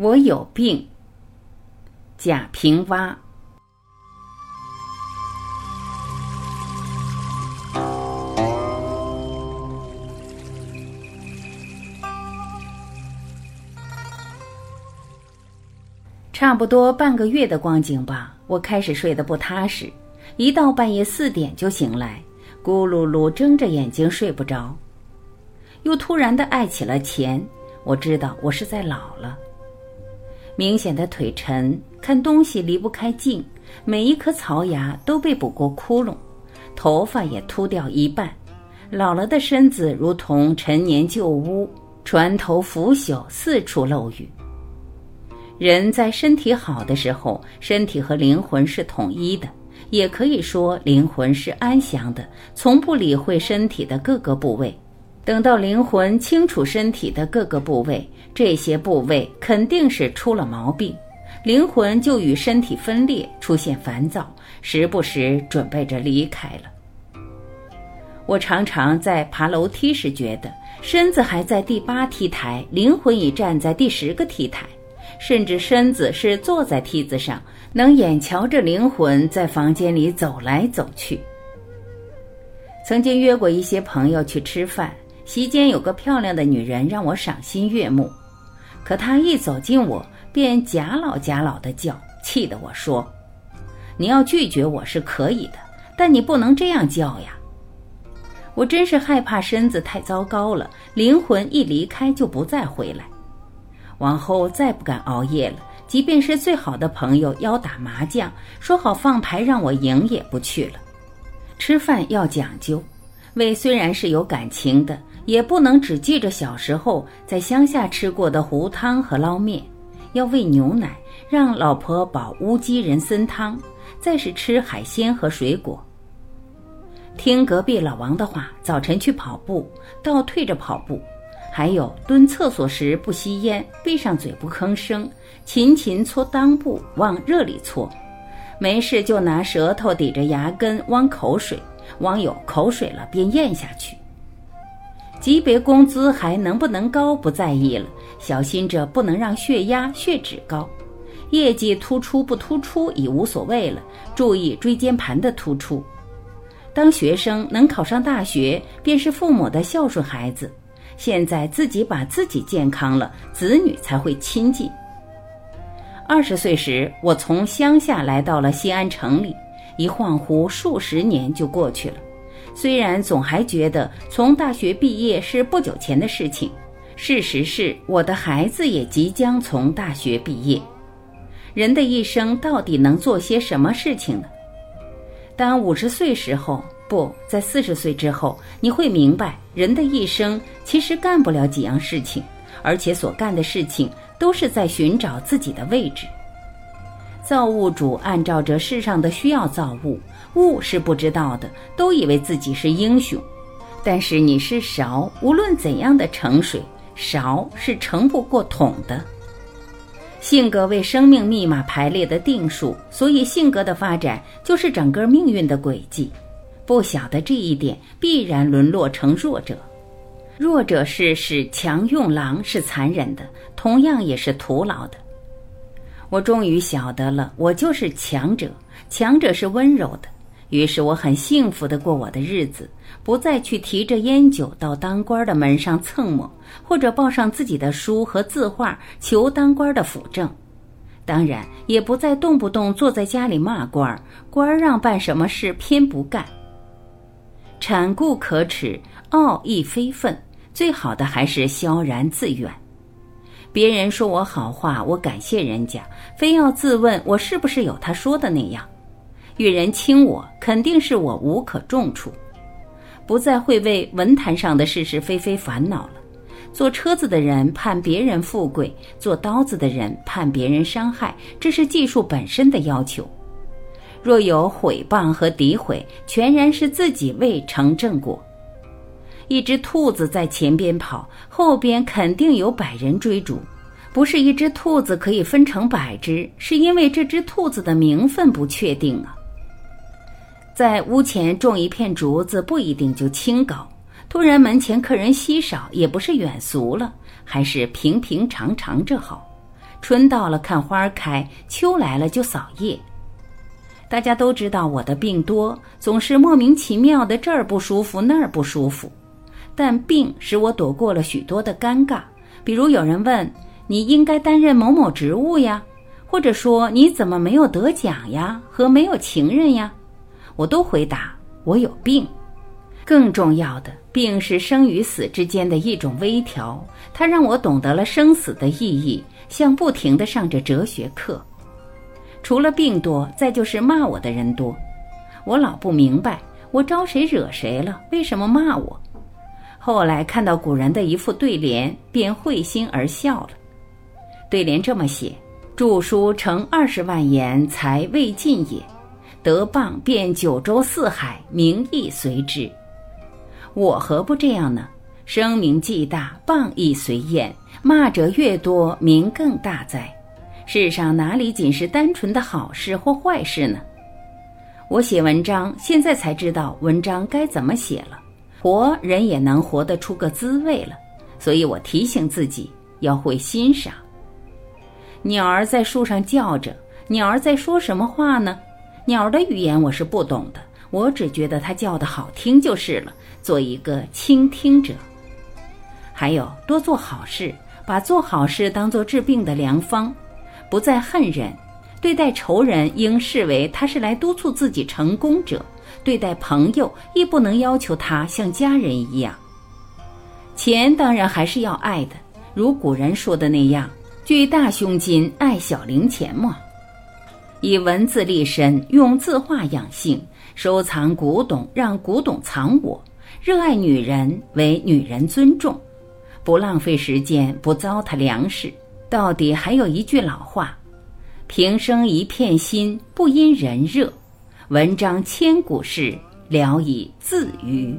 我有病。贾平凹。差不多半个月的光景吧，我开始睡得不踏实，一到半夜四点就醒来，咕噜噜睁着眼睛睡不着，又突然的爱起了钱。我知道我是在老了，明显的腿沉，看东西离不开镜，每一颗槽牙都被补过窟窿，头发也秃掉一半，老了的身子如同陈年旧屋，船头腐朽，四处漏雨。人在身体好的时候，身体和灵魂是统一的，也可以说灵魂是安详的，从不理会身体的各个部位。等到灵魂清楚身体的各个部位，这些部位肯定是出了毛病，灵魂就与身体分裂，出现烦躁，时不时准备着离开了。我常常在爬楼梯时觉得，身子还在第八梯台，灵魂已站在第十个梯台。甚至身子是坐在梯子上，能眼瞧着灵魂在房间里走来走去。曾经约过一些朋友去吃饭，席间有个漂亮的女人让我赏心悦目，可她一走近我便假老假老的叫，气得我说：“你要拒绝我是可以的，但你不能这样叫呀！”我真是害怕身子太糟糕了，灵魂一离开就不再回来。往后再不敢熬夜了，即便是最好的朋友邀打麻将，说好放牌让我赢也不去了。吃饭要讲究，胃虽然是有感情的，也不能只记着小时候在乡下吃过的糊汤和捞面，要喂牛奶，让老婆煲乌鸡人参汤，再是吃海鲜和水果。听隔壁老王的话，早晨去跑步，倒退着跑步。还有蹲厕所时不吸烟，闭上嘴不吭声，勤勤搓裆部往热里搓，没事就拿舌头抵着牙根汪口水，汪有口水了便咽下去。级别工资还能不能高不在意了，小心着不能让血压血脂高，业绩突出不突出已无所谓了，注意椎间盘的突出。当学生能考上大学，便是父母的孝顺孩子。现在自己把自己健康了，子女才会亲近。二十岁时，我从乡下来到了西安城里，一晃惚数十年就过去了。虽然总还觉得从大学毕业是不久前的事情，事实是我的孩子也即将从大学毕业。人的一生到底能做些什么事情呢？当五十岁时候。不在四十岁之后，你会明白，人的一生其实干不了几样事情，而且所干的事情都是在寻找自己的位置。造物主按照着世上的需要造物，物是不知道的，都以为自己是英雄。但是你是勺，无论怎样的盛水，勺是盛不过桶的。性格为生命密码排列的定数，所以性格的发展就是整个命运的轨迹。不晓得这一点，必然沦落成弱者。弱者是使强用狼，是残忍的，同样也是徒劳的。我终于晓得了，我就是强者，强者是温柔的。于是我很幸福的过我的日子，不再去提着烟酒到当官的门上蹭摸，或者抱上自己的书和字画求当官的辅政。当然，也不再动不动坐在家里骂官儿，官儿让办什么事偏不干。产固可耻，傲亦非愤。最好的还是萧然自远。别人说我好话，我感谢人家，非要自问我是不是有他说的那样。遇人轻我，肯定是我无可重处。不再会为文坛上的是是非非烦恼了。坐车子的人盼别人富贵，做刀子的人盼别人伤害，这是技术本身的要求。若有毁谤和诋毁，全然是自己未成正果。一只兔子在前边跑，后边肯定有百人追逐。不是一只兔子可以分成百只，是因为这只兔子的名分不确定啊。在屋前种一片竹子，不一定就清高。突然门前客人稀少，也不是远俗了，还是平平常常这好。春到了看花开，秋来了就扫叶。大家都知道我的病多，总是莫名其妙的这儿不舒服那儿不舒服。但病使我躲过了许多的尴尬，比如有人问你应该担任某某职务呀，或者说你怎么没有得奖呀和没有情人呀，我都回答我有病。更重要的，病是生与死之间的一种微调，它让我懂得了生死的意义，像不停的上着哲学课。除了病多，再就是骂我的人多。我老不明白，我招谁惹谁了？为什么骂我？后来看到古人的一副对联，便会心而笑了。对联这么写：“著书成二十万言，才未尽也；得谤遍九州四海，名亦随之。”我何不这样呢？声名既大，谤亦随焉。骂者越多，名更大哉。世上哪里仅是单纯的好事或坏事呢？我写文章，现在才知道文章该怎么写了。活人也能活得出个滋味了，所以我提醒自己要会欣赏。鸟儿在树上叫着，鸟儿在说什么话呢？鸟的语言我是不懂的，我只觉得它叫的好听就是了。做一个倾听者，还有多做好事，把做好事当做治病的良方。不再恨人，对待仇人应视为他是来督促自己成功者；对待朋友亦不能要求他像家人一样。钱当然还是要爱的，如古人说的那样：“巨大胸襟爱小零钱嘛。”以文字立身，用字画养性，收藏古董，让古董藏我；热爱女人，为女人尊重，不浪费时间，不糟蹋粮食。到底还有一句老话：“平生一片心，不因人热；文章千古事，聊以自娱。”